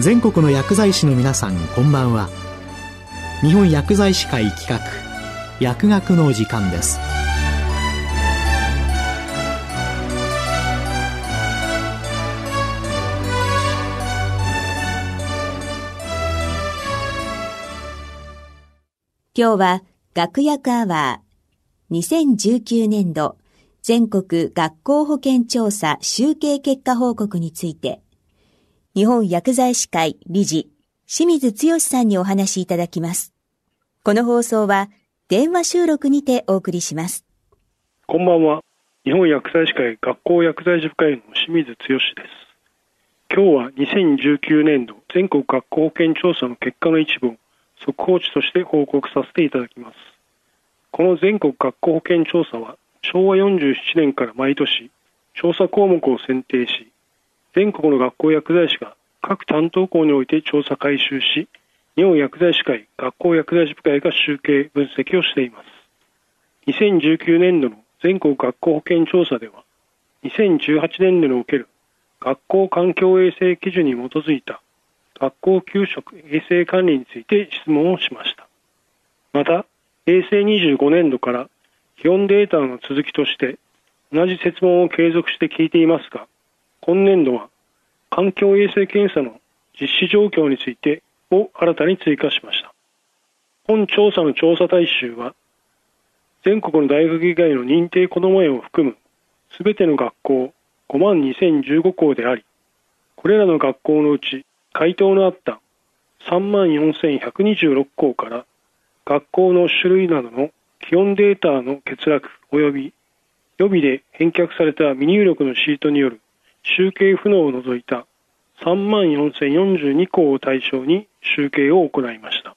全国の薬剤師の皆さんこんばんは。日本薬剤師会企画薬学の時間です。今日は学薬アワー2019年度全国学校保健調査集計結果報告について日本薬剤師会理事、清水剛さんにお話しいただきます。この放送は電話収録にてお送りします。こんばんは。日本薬剤師会学校薬剤師部会の清水剛です。今日は2019年度全国学校保健調査の結果の一部を速報値として報告させていただきます。この全国学校保健調査は昭和47年から毎年調査項目を選定し全国の学校薬剤師が各担当校において調査回収し、日本薬剤師会、学校薬剤師部会が集計、分析をしています。2019年度の全国学校保健調査では、2018年度における学校環境衛生基準に基づいた学校給食衛生管理について質問をしました。また、平成25年度から基本データの続きとして同じ設問を継続して聞いていますが、今年度は環境衛生検査の実施状況についてを新たに追加しました。本調査の調査対象は全国の大学以外の認定こども園を含むすべての学校5万2015校であり、これらの学校のうち回答のあった3万4126校から学校の種類などの基本データの欠落及び予備で返却された未入力のシートによる集計不能を除いた3万4042校を対象に集計を行いました。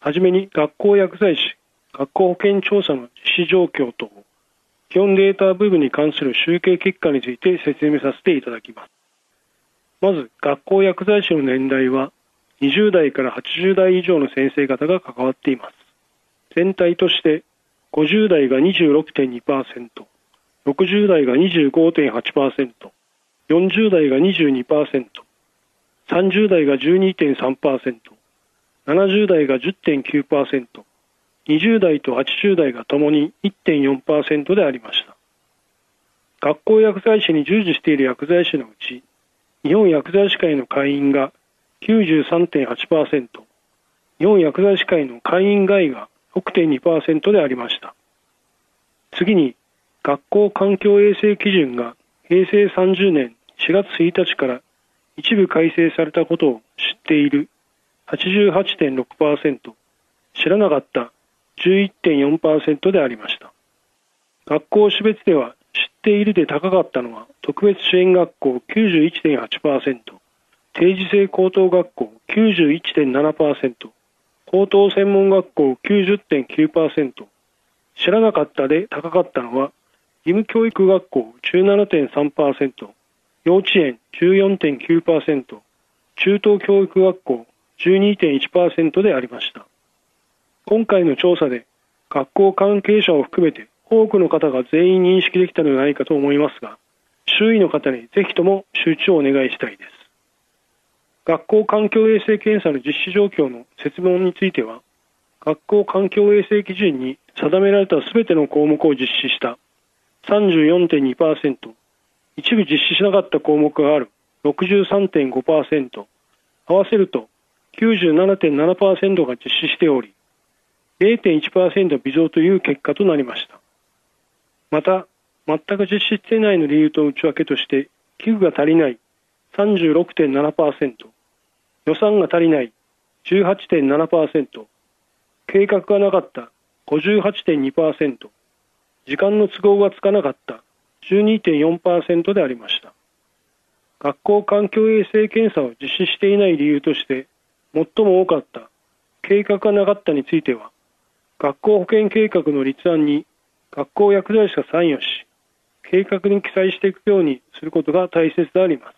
はじめに学校薬剤師、学校保健調査の実施状況と基本データ部分に関する集計結果について説明させていただきます。まず、学校薬剤師の年代は20代から80代以上の先生方が関わっています。全体として50代が26.2%、60代が25.8%、40代が22%、30代が12.3%、70代が10.9%、20代と80代がともに1.4%でありました。学校薬剤師に従事している薬剤師のうち、日本薬剤師会の会員が93.8%、日本薬剤師会の会員外が6.2%でありました。次に、学校環境衛生基準が平成30年4月1日から一部改正されたことを知っている88.6%、知らなかった11.4%でありました。学校種別では知っているで高かったのは特別支援学校91.8%、定時制高等学校91.7%、高等専門学校90.9%、知らなかったで高かったのは義務教育学校17.3%、幼稚園14.9%、中等教育学校12.1%でありました。今回の調査で学校関係者を含めて多くの方が全員認識できたのではないかと思いますが、周囲の方にぜひとも周知をお願いしたいです。学校環境衛生検査の実施状況の説問については、学校環境衛生基準に定められたすべての項目を実施した34.2%、一部実施しなかった項目がある。63.5%、合わせると97.7%が実施しており、0.1%微増という結果となりました。また、全く実施していないの理由と内訳として、器具が足りない。36.7%、予算が足りない。18.7%、計画がなかった。58.2%、時間の都合がつかなかった。12.4%でありました。学校環境衛生検査を実施していない理由として、最も多かった計画がなかったについては、学校保健計画の立案に学校薬剤師が参与し、計画に記載していくようにすることが大切であります。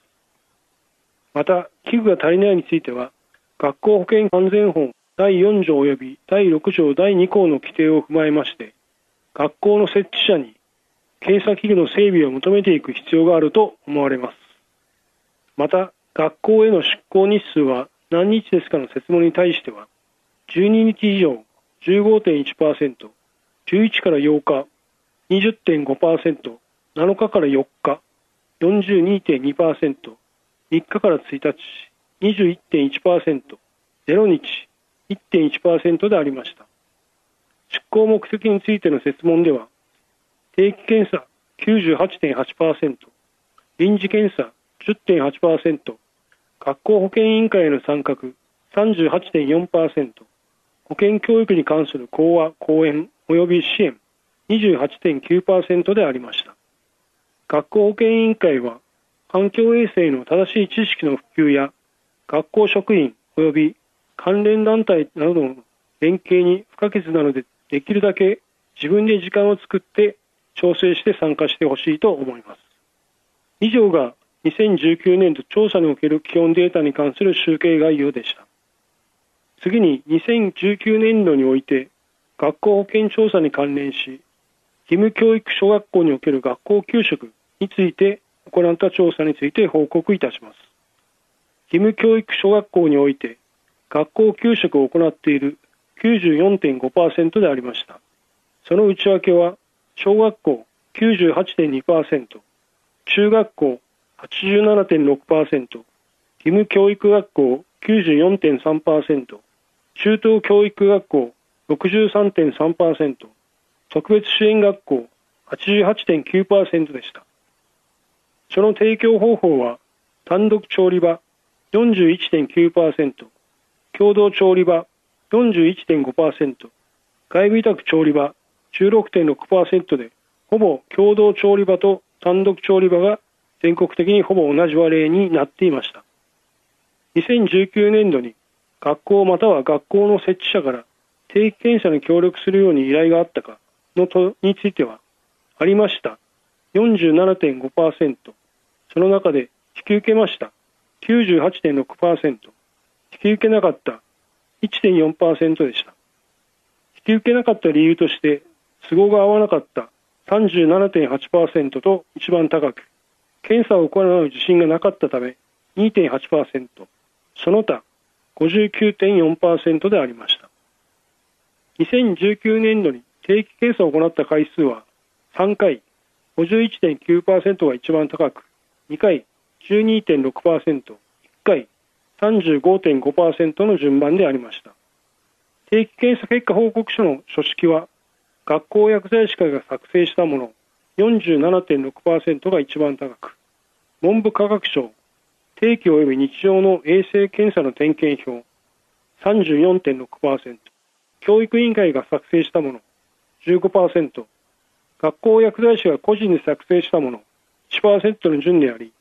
また、器具が足りないについては、学校保健安全法第4条及び第6条第2項の規定を踏まえまして、学校の設置者に検査器具の整備を求めていく必要があると思われます。また、学校への出校日数は何日ですかの設問に対しては、12日以上15.1%、11から8日20.5%、7日から4日42.2%、3日から1日21.1%、0日1.1%でありました。出向目的についての設問では、定期検査98.8%、臨時検査10.8%、学校保健委員会への参画38.4%、保健教育に関する講話、講演及び支援28.9%でありました。学校保健委員会は、環境衛生の正しい知識の普及や、学校職員及び関連団体などの連携に不可欠なので、できるだけ自分で時間を作って調整して参加してほしいと思います。以上が2019年度調査における基本データに関する集計概要でした。次に2019年度において学校保健調査に関連し、義務教育小学校における学校給食について行った調査について報告いたします。義務教育小学校において学校給食を行っている94.5%でありました。その内訳は小学校98.2%、中学校87.6%、義務教育学校94.3%、中等教育学校63.3%、特別支援学校88.9%でした。その提供方法は、単独調理場41.9%、共同調理場41.5%、外部委託調理場16.6%で、ほぼ共同調理場と単独調理場が全国的にほぼ同じ割合になっていました。2019年度に学校または学校の設置者から定期検査に協力するように依頼があったかのとについては、ありました。47.5%。その中で引き受けました。98.6%。引き受けなかった1.4%でした。引き受けなかった理由として、都合が合わなかった。37.8%と一番高く、検査を行う自信がなかったため2.8%、その他59.4%でありました。2019年度に定期検査を行った回数は3回、51.9%が一番高く、2回、12.6%、1回、35.5%の順番でありました。定期検査結果報告書の書式は、学校薬剤師会が作成したもの47.6%が一番高く、文部科学省定期及び日常の衛生検査の点検表34.6%、教育委員会が作成したもの15%、学校薬剤師が個人で作成したもの1%の順であり、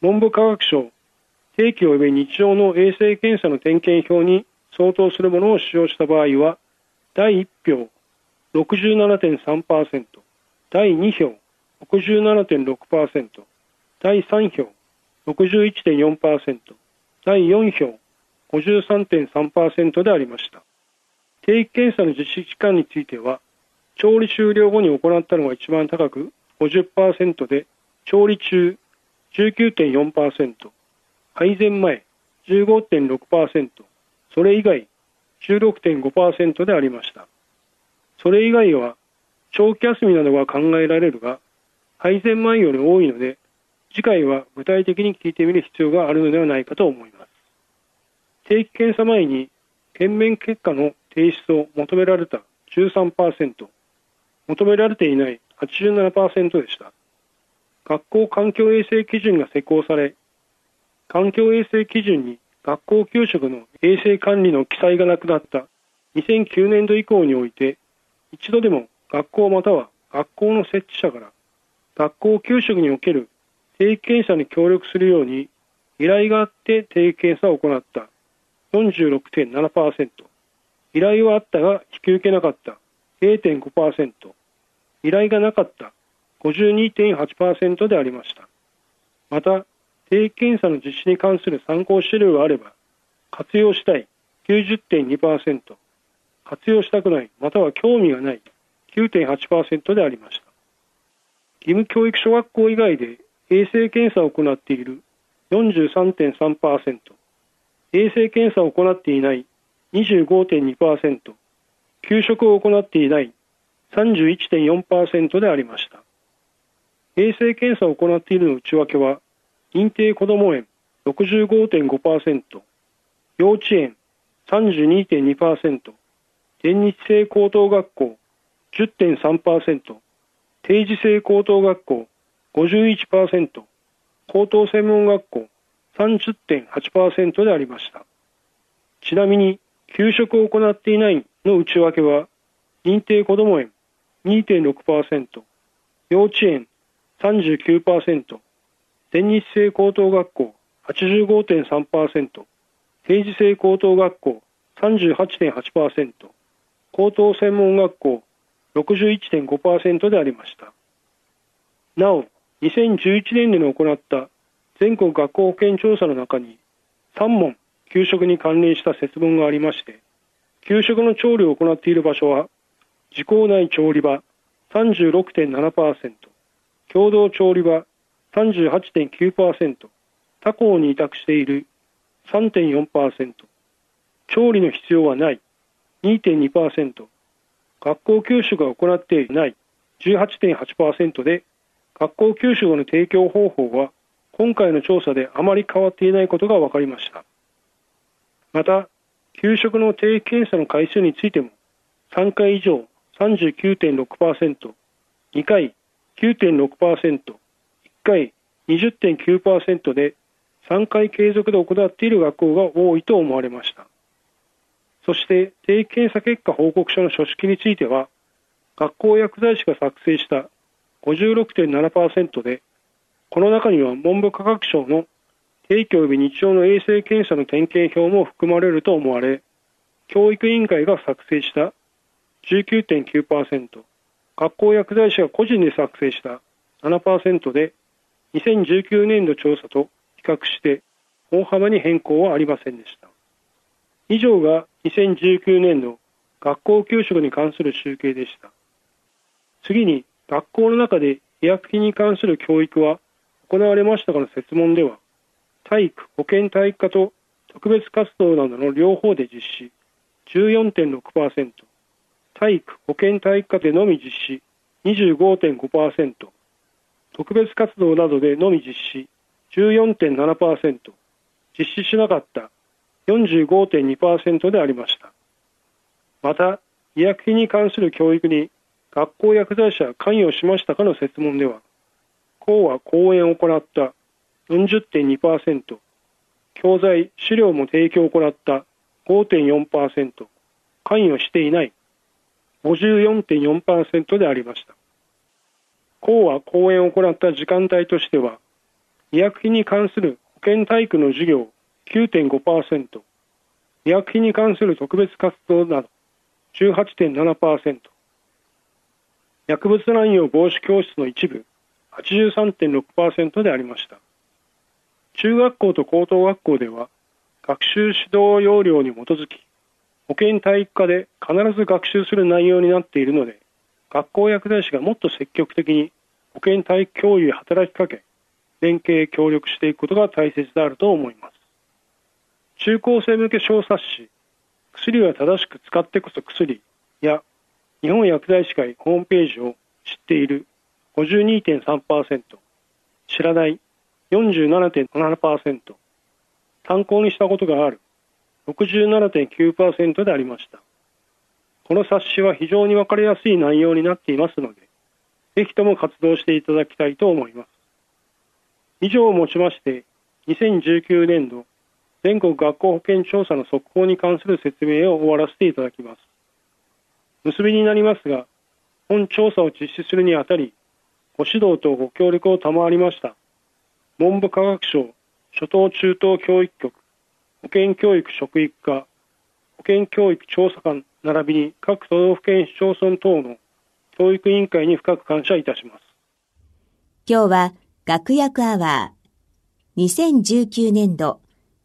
文部科学省定期及び日常の衛生検査の点検表に相当するものを使用した場合は、第1票67.3%、第2票。67.6%、第3票。61.4%、第4票。53.3%でありました。定期検査の実施期間については、調理終了後に行ったのが一番高く50%で、調理中。19.4%、配膳前。15.6%、それ以外。16.5%でありました。それ以外は長期休みなどが考えられるが、配膳前より多いので、次回は具体的に聞いてみる必要があるのではないかと思います。定期検査前に、検面結果の提出を求められた13%、求められていない87%でした。学校環境衛生基準が施行され、環境衛生基準に学校給食の衛生管理の記載がなくなった2009年度以降において、一度でも学校または学校の設置者から学校給食における定期検査に協力するように依頼があって定期検査を行った。46.7%、依頼はあったが引き受けなかった。0.5%、依頼がなかった。52.8%でありました。また、定期検査の実施に関する参考資料があれば、活用したい。90.2%、活用したくない、または興味がない9.8%でありました。義務教育小学校以外で衛生検査を行っている43.3%、衛生検査を行っていない25.2%、給食を行っていない31.4%でありました。衛生検査を行っているの内訳は、認定こども園65.5%、幼稚園32.2%、全日制高等学校10.3%、定時制高等学校51%、高等専門学校30.8%でありました。ちなみに、給食を行っていないの内訳は、認定こども園2.6%、幼稚園39%、全日制高等学校85.3%、定時制高等学校38.8%、高等専門学校61.5%でありました。なお、2011年度に行った全国学校保健調査の中に3問給食に関連した設問がありまして、給食の調理を行っている場所は、自校内調理場36.7%、共同調理場38.9%、他校に委託している3.4%、調理の必要はない2.2%、学校給食が行っていない18.8%で、学校給食の提供方法は今回の調査であまり変わっていないことが分かりました。また、給食の定期検査の回数についても、3回以上39.6%、2回9.6%、1回20.9%で3回継続で行っている学校が多いと思われました。そして定期検査結果報告書の書式については、学校薬剤師が作成した56.7%で、この中には文部科学省の定期及び日常の衛生検査の点検表も含まれると思われ、教育委員会が作成した19.9%、学校薬剤師が個人で作成した7%で、2019年度調査と比較して大幅に変更はありませんでした。以上が2019年度学校給食に関する集計でした。次に学校の中で医薬品に関する教育は行われましたかの設問では、体育、保健体育科と特別活動などの両方で実施14.6%、体育・保健体育科でのみ実施25.5%、特別活動などでのみ実施14.7%、実施しなかった45.2%でありました。また、医薬品に関する教育に学校薬剤師は関与しましたかの設問では、校は講演を行った。40.2%、教材、資料も提供を行った。5.4%、関与していない。54.4%でありました。校は講演を行った時間帯としては、医薬品に関する保健体育の授業9.5%、医薬品に関する特別活動など18.7%、薬物乱用防止教室の一部83.6%でありました。中学校と高等学校では、学習指導要領に基づき、保健体育科で必ず学習する内容になっているので、学校薬剤師がもっと積極的に保健体育教諭へ働きかけ、連携協力していくことが大切であると思います。中高生向け小冊子、薬は正しく使ってこそ薬。や日本薬剤師会ホームページを知っている52.3%、知らない。47.7%、参考にしたことがある。67.9%でありました。この冊子は非常にわかりやすい内容になっていますので、ぜひとも活動していただきたいと思います。以上をもちまして、2019年度全国学校保健調査の速報に関する説明を終わらせていただきます。結びになりますが、本調査を実施するにあたり、ご指導とご協力を賜りました。文部科学省初等中等教育局保健教育職域課、保健教育調査官並びに各都道府県市町村等の教育委員会に深く感謝いたします。今日は学薬アワー2019年度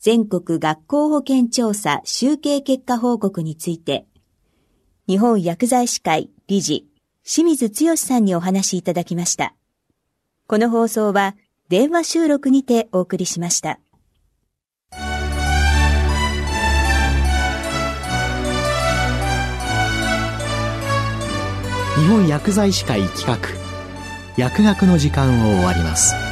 全国学校保健調査集計結果報告について、日本薬剤師会理事、清水剛さんにお話いただきました。この放送は、電話収録にてお送りしました。日本薬剤師会企画薬学の時間を終わります。